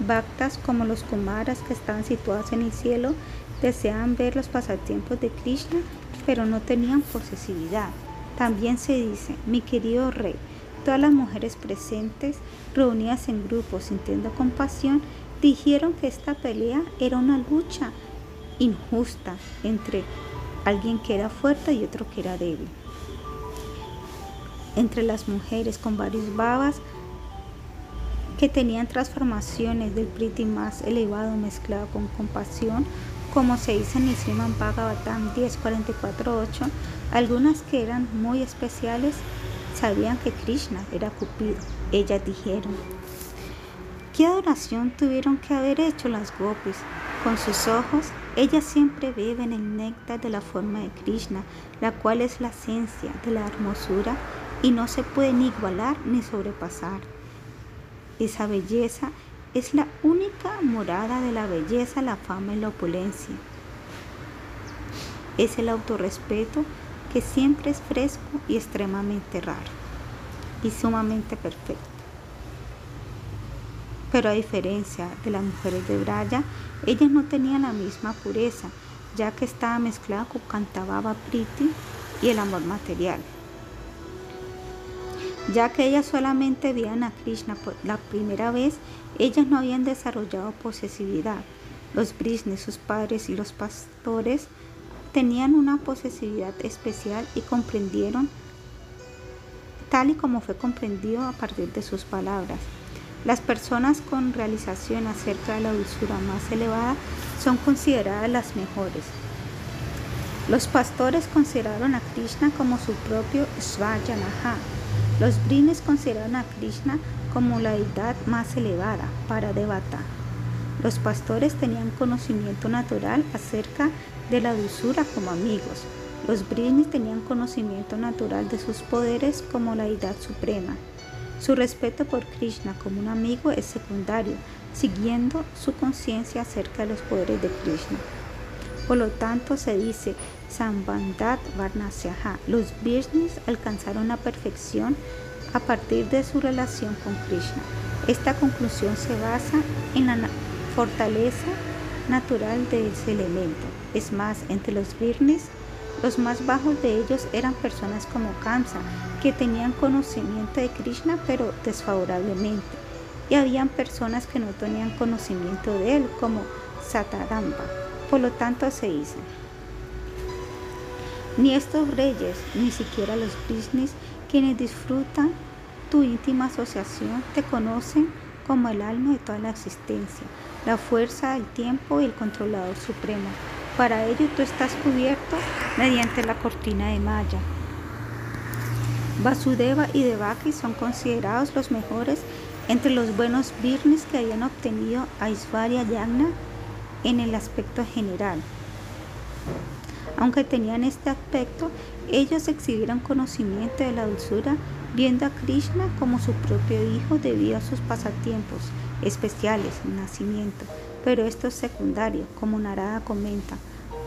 Speaker 2: bhaktas como los kumaras que estaban situados en el cielo, deseaban ver los pasatiempos de Krishna, pero no tenían posesividad. También se dice, mi querido rey, Todas las mujeres presentes, reunidas en grupos sintiendo compasión, dijeron que esta pelea era una lucha injusta entre alguien que era fuerte y otro que era débil. Entre las mujeres con varios babas que tenían transformaciones del priti más elevado mezclado con compasión, como se dice en el Sriman Bhagavatam 10.44.8, algunas que eran muy especiales sabían que Krishna era Cupido. Ellas dijeron, ¿qué adoración tuvieron que haber hecho las gopis? Con sus ojos, ellas siempre beben el néctar de la forma de Krishna, la cual es la esencia de la hermosura y no se puede ni igualar ni sobrepasar. Esa belleza es la única morada de la belleza, la fama y la opulencia. Es el autorrespeto que siempre es fresco y extremadamente raro y sumamente perfecto. Pero a diferencia de las mujeres de Braya, ellas no tenían la misma pureza, ya que estaba mezclada con Cantababa Priti y el amor material. Ya que ellas solamente veían a Krishna por la primera vez, ellas no habían desarrollado posesividad. Los brisnes, sus padres y los pastores tenían una posesividad especial y comprendieron tal y como fue comprendido a partir de sus palabras. Las personas con realización acerca de la dulzura más elevada son consideradas las mejores. Los pastores consideraron a Krishna como su propio Svajanaha. Los brines consideraron a Krishna como la deidad más elevada para Devata. Los pastores tenían conocimiento natural acerca de la dulzura como amigos. Los brines tenían conocimiento natural de sus poderes como la deidad suprema. Su respeto por Krishna como un amigo es secundario, siguiendo su conciencia acerca de los poderes de Krishna. Por lo tanto, se dice Sambandhat Varnasyaha. Los Brines alcanzaron la perfección a partir de su relación con Krishna. Esta conclusión se basa en la fortaleza natural de ese elemento. Es más, entre los Virnes, los más bajos de ellos eran personas como Kamsa, que tenían conocimiento de Krishna pero desfavorablemente. y habían personas que no tenían conocimiento de él, como Sataramba. Por lo tanto se hizo. Ni estos reyes, ni siquiera los business, quienes disfrutan tu íntima asociación, te conocen como el alma de toda la existencia, la fuerza del tiempo y el controlador supremo. Para ello tú estás cubierto mediante la cortina de malla. Vasudeva y Devaki son considerados los mejores entre los buenos birnis que habían obtenido Aishwarya Yagna en el aspecto general. Aunque tenían este aspecto, ellos exhibieron conocimiento de la dulzura viendo a Krishna como su propio hijo debido a sus pasatiempos especiales, nacimiento. Pero esto es secundario, como Narada comenta.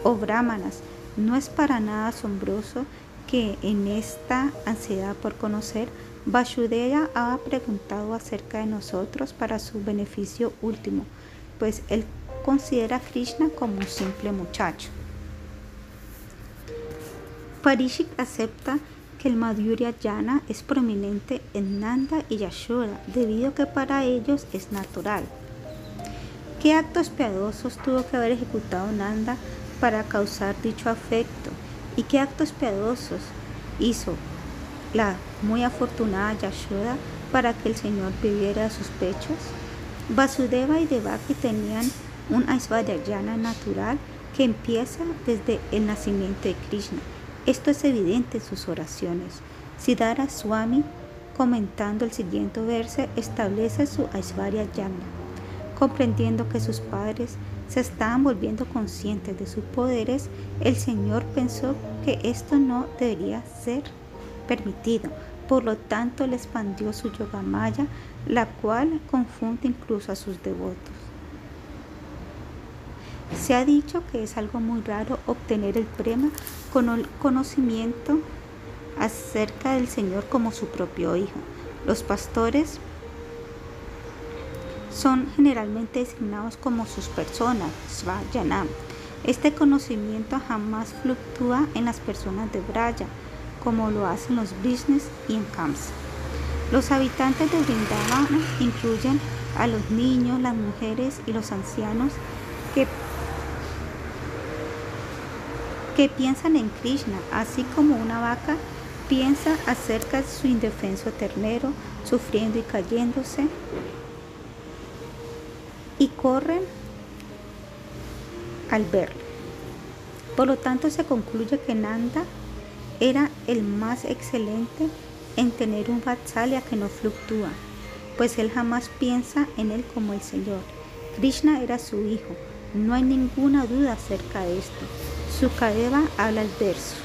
Speaker 2: O oh, brahmanas, no es para nada asombroso que en esta ansiedad por conocer, Vasudeva ha preguntado acerca de nosotros para su beneficio último, pues él considera a Krishna como un simple muchacho. Parishik acepta que el Madhurya Jana es prominente en Nanda y Yashoda, debido a que para ellos es natural. ¿Qué actos piadosos tuvo que haber ejecutado Nanda para causar dicho afecto? ¿Y qué actos piadosos hizo la muy afortunada Yashoda para que el Señor viviera sus pechos? Vasudeva y Devaki tenían un Aishwarya natural que empieza desde el nacimiento de Krishna esto es evidente en sus oraciones. Siddhara Swami, comentando el siguiente verso, establece su Aishwarya Yamna, comprendiendo que sus padres se estaban volviendo conscientes de sus poderes, el Señor pensó que esto no debería ser permitido. Por lo tanto, le expandió su Yogamaya, la cual confunde incluso a sus devotos. Se ha dicho que es algo muy raro obtener el prema con el conocimiento acerca del Señor como su propio Hijo. Los pastores son generalmente designados como sus personas, Svajanam. Este conocimiento jamás fluctúa en las personas de Braya, como lo hacen los business y en Kamsa. Los habitantes de Vrindavana incluyen a los niños, las mujeres y los ancianos que que piensan en Krishna, así como una vaca piensa acerca de su indefenso ternero, sufriendo y cayéndose, y corren al verlo. Por lo tanto, se concluye que Nanda era el más excelente en tener un Vatsalya que no fluctúa, pues él jamás piensa en él como el Señor. Krishna era su hijo, no hay ninguna duda acerca de esto. Sukadeva habla el verso.